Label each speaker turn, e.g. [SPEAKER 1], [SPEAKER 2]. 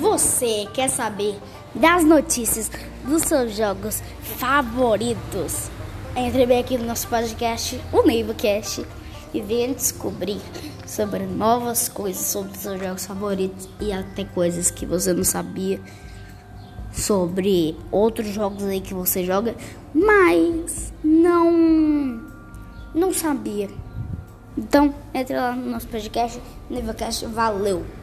[SPEAKER 1] você quer saber das notícias dos seus jogos favoritos, entre bem aqui no nosso podcast, o NeivoCast, e venha descobrir sobre novas coisas sobre seus jogos favoritos e até coisas que você não sabia sobre outros jogos aí que você joga, mas não não sabia. Então, entre lá no nosso podcast, NeivoCast, valeu!